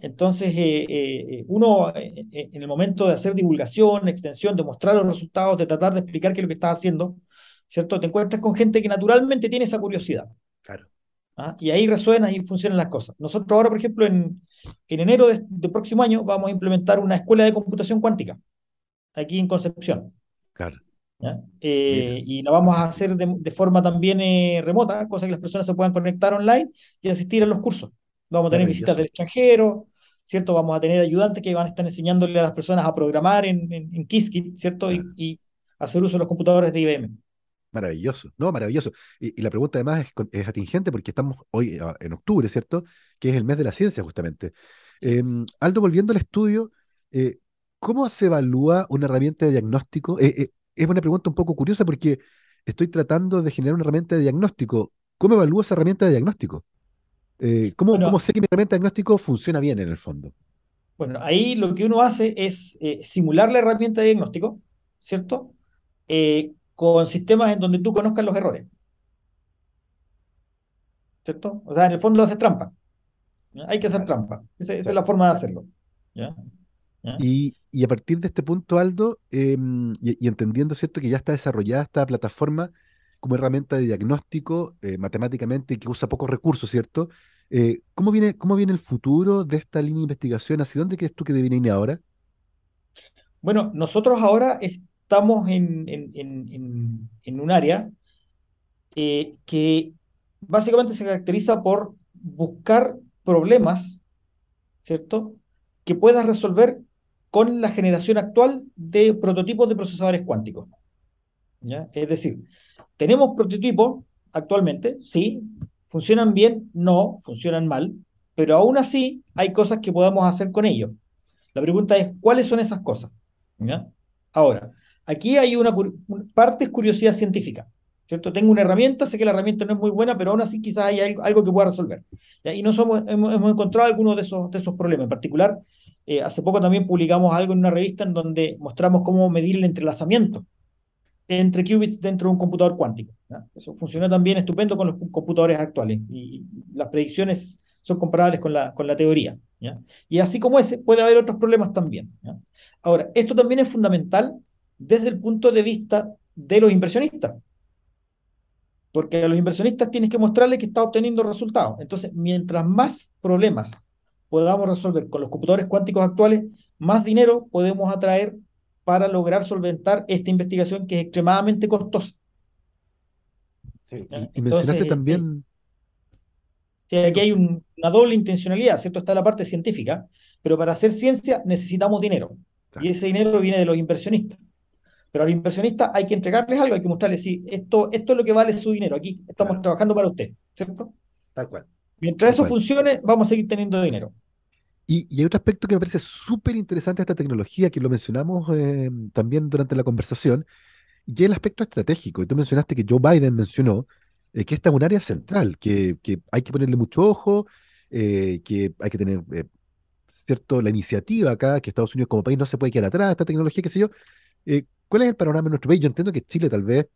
Entonces, eh, eh, uno eh, en el momento de hacer divulgación, extensión, de mostrar los resultados, de tratar de explicar qué es lo que estás haciendo, ¿cierto? Te encuentras con gente que naturalmente tiene esa curiosidad. Claro. ¿Ah? Y ahí resuenan y funcionan las cosas. Nosotros ahora, por ejemplo, en, en enero del de próximo año vamos a implementar una escuela de computación cuántica aquí en Concepción. Claro. y la vamos a hacer de, de forma también remota, cosa que las personas se puedan conectar online y asistir a los cursos. Vamos a tener visitas del extranjero, ¿cierto? Vamos a tener ayudantes que van a estar enseñándole a las personas a programar en, en, en Qiskit, ¿cierto? Y, y, hacer uso de los computadores de IBM. Maravilloso, no, maravilloso. Y, y la pregunta además es, es, atingente porque estamos hoy ah, en octubre, ¿cierto? Que es el mes de la ciencia, justamente. Eh, Aldo, volviendo al estudio, eh, ¿cómo se evalúa una herramienta de diagnóstico? Eh, eh, es una pregunta un poco curiosa porque estoy tratando de generar una herramienta de diagnóstico. ¿Cómo evalúo esa herramienta de diagnóstico? Eh, ¿cómo, bueno, ¿Cómo sé que mi herramienta de diagnóstico funciona bien en el fondo? Bueno, ahí lo que uno hace es eh, simular la herramienta de diagnóstico, ¿cierto? Eh, con sistemas en donde tú conozcas los errores. ¿Cierto? O sea, en el fondo haces trampa. ¿ya? Hay que hacer trampa. Esa, esa, es la forma de hacerlo. ¿ya? ¿Ya? Y, y, a partir de este punto, Aldo, eh, y, y, entendiendo, ¿cierto?, que ya está desarrollada esta plataforma, como herramienta de diagnóstico eh, matemáticamente que usa pocos recursos, ¿cierto? Eh, ¿cómo, viene, ¿Cómo viene el futuro de esta línea de investigación? ¿Hacia dónde crees tú que debe ir ahora? Bueno, nosotros ahora estamos en, en, en, en un área eh, que básicamente se caracteriza por buscar problemas, ¿cierto? Que puedas resolver con la generación actual de prototipos de procesadores cuánticos. ¿ya? Es decir, tenemos prototipos actualmente, sí, funcionan bien, no, funcionan mal, pero aún así hay cosas que podamos hacer con ellos. La pregunta es, ¿cuáles son esas cosas? ¿Ya? Ahora, aquí hay una, parte es curiosidad científica. ¿cierto? Tengo una herramienta, sé que la herramienta no es muy buena, pero aún así quizás hay algo, algo que pueda resolver. ¿ya? Y no somos, hemos, hemos, encontrado algunos de esos, de esos problemas. En particular, eh, hace poco también publicamos algo en una revista en donde mostramos cómo medir el entrelazamiento entre qubits dentro de un computador cuántico. Eso funcionó también estupendo con los computadores actuales y las predicciones son comparables con la, con la teoría. ¿ya? Y así como ese, puede haber otros problemas también. Ahora, esto también es fundamental desde el punto de vista de los inversionistas. Porque a los inversionistas tienes que mostrarles que está obteniendo resultados. Entonces, mientras más problemas podamos resolver con los computadores cuánticos actuales, más dinero podemos atraer para lograr solventar esta investigación que es extremadamente costosa. Sí. Y, y, mencionaste Entonces, también... Eh, aquí hay un, una doble intencionalidad, ¿cierto? Está la parte científica, pero para hacer ciencia necesitamos dinero. Claro. Y ese dinero viene de los inversionistas. Pero a los inversionistas hay que entregarles algo, hay que mostrarles, sí, esto, esto es lo que vale su dinero, aquí estamos claro. trabajando para usted, ¿cierto? Tal cual. Mientras Tal eso cual. funcione, vamos a seguir teniendo dinero. Y, hay otro aspecto que me parece súper interesante de esta tecnología, que lo mencionamos eh, también durante la conversación, y es el aspecto estratégico. Y tú mencionaste que Joe Biden mencionó eh, que esta es un área central, que, hay que ponerle mucho ojo, eh, que hay que tener, eh, cierto, la iniciativa acá, que Estados Unidos como país no se puede quedar atrás, esta tecnología, qué sé yo. ¿Cuál es el panorama en nuestro país? Yo entiendo que Chile tal vez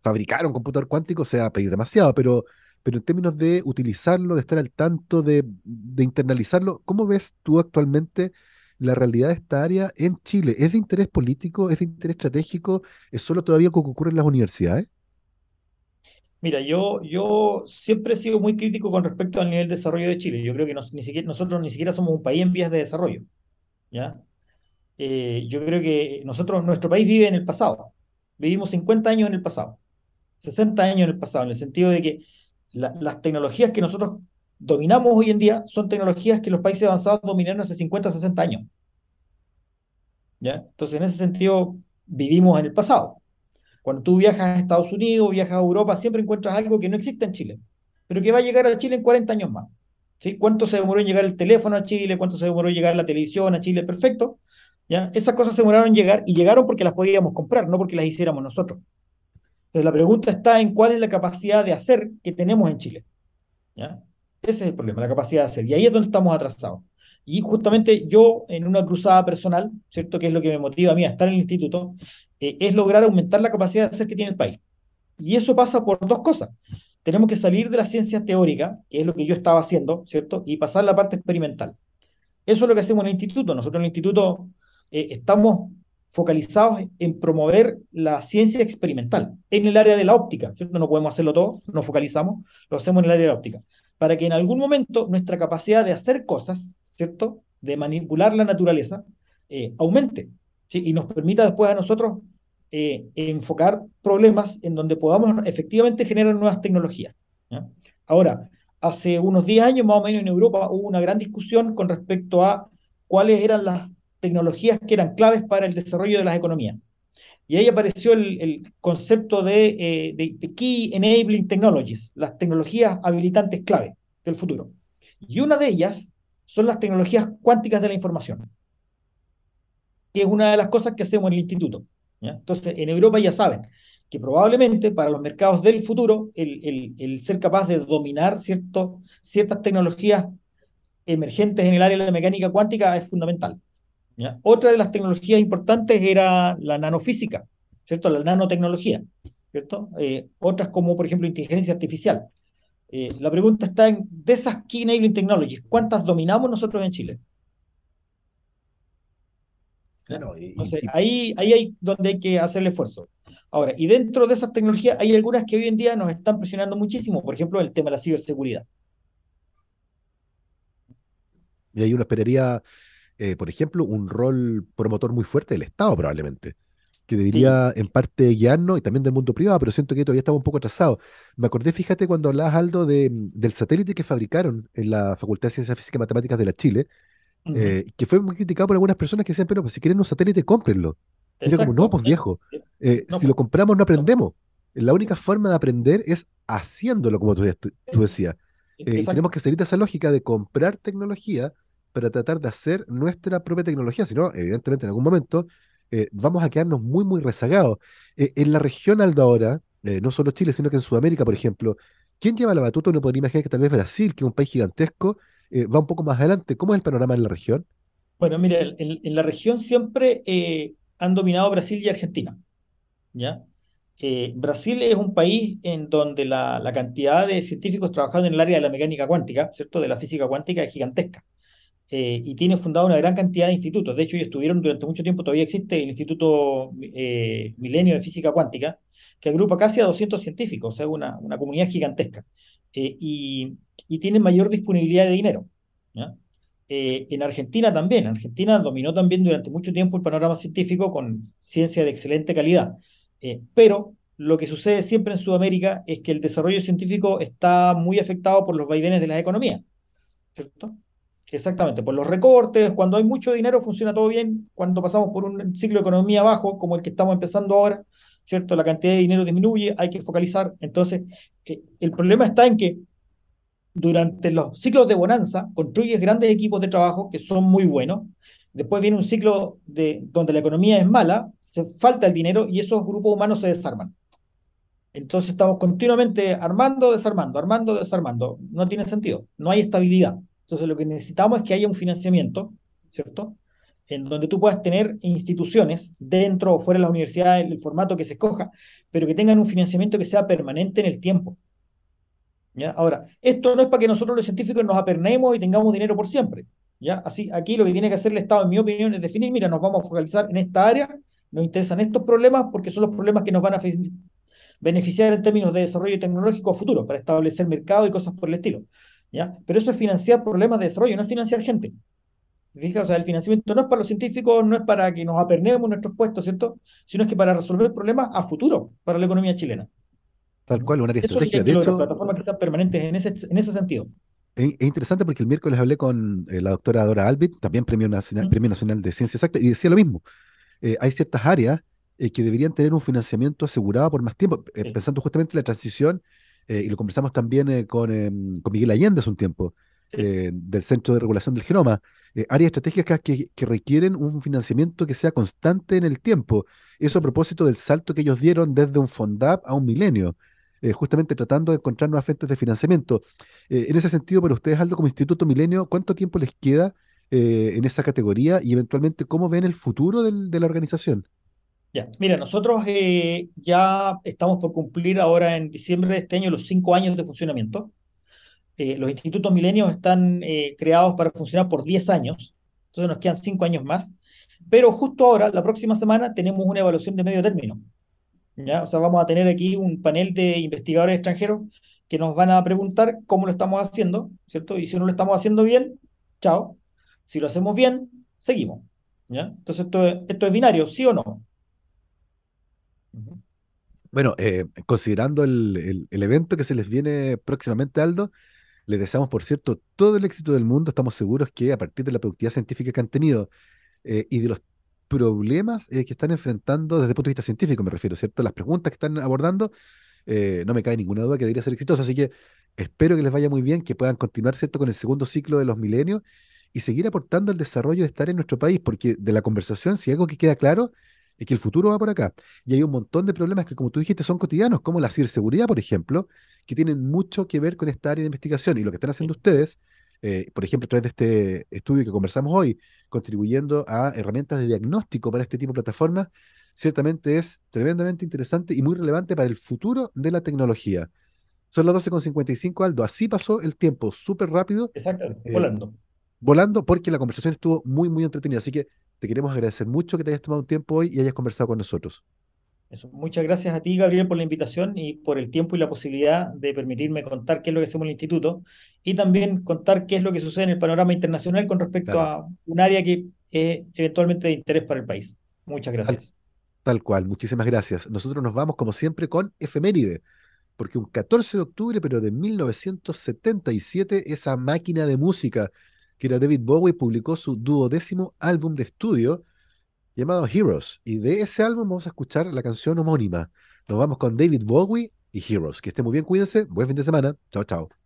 fabricar un computador cuántico sea pedir demasiado, pero pero en términos de utilizarlo, de estar al tanto, de, de, internalizarlo, ¿cómo ves tú actualmente la realidad de esta área en Chile? ¿Es de interés político? ¿Es de interés estratégico? ¿Es solo todavía lo que ocurre en las universidades? Mira, yo, yo siempre he sido muy crítico con respecto al nivel de desarrollo de Chile. Yo creo que nosotros ni siquiera somos un país en vías de desarrollo. ¿ya? Eh, yo creo que nosotros, nuestro país vive en el pasado. Vivimos 50 años en el pasado, 60 años en el pasado, en el sentido de que la, las tecnologías que nosotros dominamos hoy en día son tecnologías que los países avanzados dominaron hace 50, 60 años. ¿Ya? Entonces, en ese sentido, vivimos en el pasado. Cuando tú viajas a Estados Unidos, viajas a Europa, siempre encuentras algo que no existe en Chile, pero que va a llegar a Chile en 40 años más. ¿Sí? ¿Cuánto se demoró en llegar el teléfono a Chile? ¿Cuánto se demoró en llegar la televisión a Chile? Perfecto. ¿ya? Esas cosas se demoraron en llegar y llegaron porque las podíamos comprar, no porque las hiciéramos nosotros. Entonces la pregunta está en cuál es la capacidad de hacer que tenemos en Chile. Ese es el problema, la capacidad de hacer. Y ahí es donde estamos atrasados. Y justamente yo, en una cruzada personal, ¿cierto? Que es lo que me motiva a mí a estar en el instituto, eh, es lograr aumentar la capacidad de hacer que tiene el país. Y eso pasa por dos cosas. Tenemos que salir de la ciencia teórica, que es lo que yo estaba haciendo, ¿cierto? Y pasar a la parte experimental. Eso es lo que hacemos en el instituto. Nosotros en el instituto eh, estamos focalizados en promover la ciencia experimental en el área de la óptica. No podemos hacerlo todo, nos focalizamos, lo hacemos en el área de la óptica, para que en algún momento nuestra capacidad de hacer cosas, ¿cierto? De manipular la naturaleza, eh, aumente. Y nos permita después a nosotros eh, enfocar problemas en donde podamos efectivamente generar nuevas tecnologías. Ahora, hace unos 10 años más o menos en Europa hubo una gran discusión con respecto a cuáles eran las tecnologías que eran claves para el desarrollo de las economías. Y ahí apareció el, concepto de, eh, de, Key Enabling Technologies, las tecnologías habilitantes clave del futuro. Y una de ellas son las tecnologías cuánticas de la información, que es una de las cosas que hacemos en el instituto. Entonces, en Europa ya saben que probablemente para los mercados del futuro, el, ser capaz de dominar ciertas tecnologías emergentes en el área de la mecánica cuántica es fundamental. Otra de las tecnologías importantes era la nanofísica, ¿cierto? La nanotecnología, ¿cierto? Eh, otras como, por ejemplo, inteligencia artificial. Eh, la pregunta está en, de esas Key Enabling Technologies, ¿cuántas dominamos nosotros en Chile? Entonces, ahí, ahí hay donde hay que hacer el esfuerzo. Ahora, y dentro de esas tecnologías hay algunas que hoy en día nos están presionando muchísimo, por ejemplo, el tema de la ciberseguridad. Y ahí uno esperaría, eh, por ejemplo, un rol promotor muy fuerte del Estado, probablemente, que debería en parte guiarnos y también del mundo privado, pero siento que todavía estamos un poco atrasados. Me acordé, fíjate, cuando hablabas, Aldo, de, del satélite que fabricaron en la Facultad de Ciencias Físicas y Matemáticas de la Chile, eh, que fue muy criticado por algunas personas que decían, pero pues, si quieren un satélite, cómprenlo. Y como, no, pues viejo, eh, si lo pues, compramos no aprendemos. La única forma de aprender es haciéndolo, como tú, decías. Eh, tenemos que salir de esa lógica de comprar tecnología para tratar de hacer nuestra propia tecnología, si no, evidentemente en algún momento vamos a quedarnos muy, muy rezagados. en la región Aldo ahora, no solo Chile, sino que en Sudamérica, por ejemplo, ¿quién lleva la batuta? Uno podría imaginar que tal vez Brasil, que es un país gigantesco, eh, va un poco más adelante. ¿Cómo es el panorama en la región? Bueno, mire, en, la región siempre eh, han dominado Brasil y Argentina. ¿ya? Eh, Brasil es un país en donde la, cantidad de científicos trabajando en el área de la mecánica cuántica, ¿cierto? de la física cuántica, es gigantesca. Y tiene fundado una gran cantidad de institutos. De hecho, ellos estuvieron durante mucho tiempo, todavía existe el Instituto Milenio de Física Cuántica, que agrupa casi a 200 científicos, o sea, una, una comunidad gigantesca. y, y tienen mayor disponibilidad de dinero. Eh, en Argentina también. Argentina dominó también durante mucho tiempo el panorama científico con ciencia de excelente calidad. Eh, pero lo que sucede siempre en Sudamérica es que el desarrollo científico está muy afectado por los vaivenes de la economía. ¿Cierto? Exactamente, por los recortes, cuando hay mucho dinero funciona todo bien, cuando pasamos por un ciclo de economía bajo, como el que estamos empezando ahora, ¿cierto? La cantidad de dinero disminuye, hay que focalizar. Entonces, eh, el problema está en que durante los ciclos de bonanza construyes grandes equipos de trabajo que son muy buenos. Después viene un ciclo de, donde la economía es mala, se falta el dinero y esos grupos humanos se desarman. Entonces estamos continuamente armando, desarmando, armando, desarmando. No tiene sentido, no hay estabilidad. Entonces lo que necesitamos es que haya un financiamiento, ¿cierto? En donde tú puedas tener instituciones dentro o fuera de la universidad, el formato que se escoja, pero que tengan un financiamiento que sea permanente en el tiempo. Ahora, esto no es para que nosotros los científicos nos apernemos y tengamos dinero por siempre. ¿ya? Así, aquí lo que tiene que hacer el Estado, en mi opinión, es definir, mira, nos vamos a focalizar en esta área, nos interesan estos problemas porque son los problemas que nos van a beneficiar en términos de desarrollo tecnológico futuro, para establecer mercado y cosas por el estilo. ¿Ya? Pero eso es financiar problemas de desarrollo, no es financiar gente. Fija, o sea, el financiamiento no es para los científicos, no es para que nos apernemos nuestros puestos, ¿cierto? Sino es que para resolver problemas a futuro para la economía chilena. Tal cual, una área estratégica. De hecho, plataformas que sean permanentes en ese, en ese sentido. Es, interesante porque el miércoles hablé con eh, la doctora Dora Albit, también Premio Nacional, Premio Nacional de Ciencia Exacta, y decía lo mismo. Eh, hay ciertas áreas eh, que deberían tener un financiamiento asegurado por más tiempo, pensando justamente en la transición, y lo conversamos también con, em, con, Miguel Allende hace un tiempo. eh, del Centro de Regulación del Genoma. Eh, áreas estratégicas que, que, requieren un financiamiento que sea constante en el tiempo. Eso a propósito del salto que ellos dieron desde un FONDAP a un milenio, eh, justamente tratando de encontrar nuevas fuentes de financiamiento. en ese sentido, para ustedes, Aldo, como Instituto Milenio, ¿cuánto tiempo les queda en esa categoría y eventualmente cómo ven el futuro del, de la organización? Ya, mira, nosotros ya estamos por cumplir ahora en diciembre de este año los cinco años de funcionamiento. Eh, los institutos milenios están eh, creados para funcionar por 10 años, entonces nos quedan 5 años más, pero justo ahora, la próxima semana, tenemos una evaluación de medio término. ¿ya? O sea, vamos a tener aquí un panel de investigadores extranjeros que nos van a preguntar cómo lo estamos haciendo, ¿cierto? Y si no lo estamos haciendo bien, chao. Si lo hacemos bien, seguimos. ¿ya? Entonces, esto es, esto es binario, ¿sí o no? Bueno, eh, considerando el, el, evento que se les viene próximamente, Aldo, les deseamos, por cierto, todo el éxito del mundo. Estamos seguros que a partir de la productividad científica que han tenido eh, y de los problemas eh, que están enfrentando desde el punto de vista científico, me refiero, ¿cierto? Las preguntas que están abordando, eh, no me cae ninguna duda que debería ser exitosa. Así que espero que les vaya muy bien, que puedan continuar, ¿cierto?, con el segundo ciclo de los milenios y seguir aportando al desarrollo de estar en nuestro país, porque de la conversación, si algo que queda claro, es que el futuro va por acá. Y hay un montón de problemas que, como tú dijiste, son cotidianos, como la ciberseguridad, por ejemplo, que tienen mucho que ver con esta área de investigación. Y lo que están haciendo ustedes, eh, por ejemplo, a través de este estudio que conversamos hoy, contribuyendo a herramientas de diagnóstico para este tipo de plataformas, ciertamente es tremendamente interesante y muy relevante para el futuro de la tecnología. Son las 12.55, Aldo. Así pasó el tiempo, súper rápido. Exacto, eh, volando. Volando porque la conversación estuvo muy, muy entretenida. Así que te queremos agradecer mucho que te hayas tomado un tiempo hoy y hayas conversado con nosotros. Eso. Muchas gracias a ti, Gabriel, por la invitación y por el tiempo y la posibilidad de permitirme contar qué es lo que hacemos en el instituto y también contar qué es lo que sucede en el panorama internacional con respecto a un área que es eventualmente de interés para el país. Muchas gracias. Tal, tal cual, muchísimas gracias. Nosotros nos vamos, como siempre, con efeméride, porque un 14 de octubre, pero de 1977, esa máquina de música que era David Bowie, publicó su duodécimo álbum de estudio llamado Heroes. Y de ese álbum vamos a escuchar la canción homónima. Nos vamos con David Bowie y Heroes. Que esté muy bien, cuídense. Buen fin de semana. Chao, chao.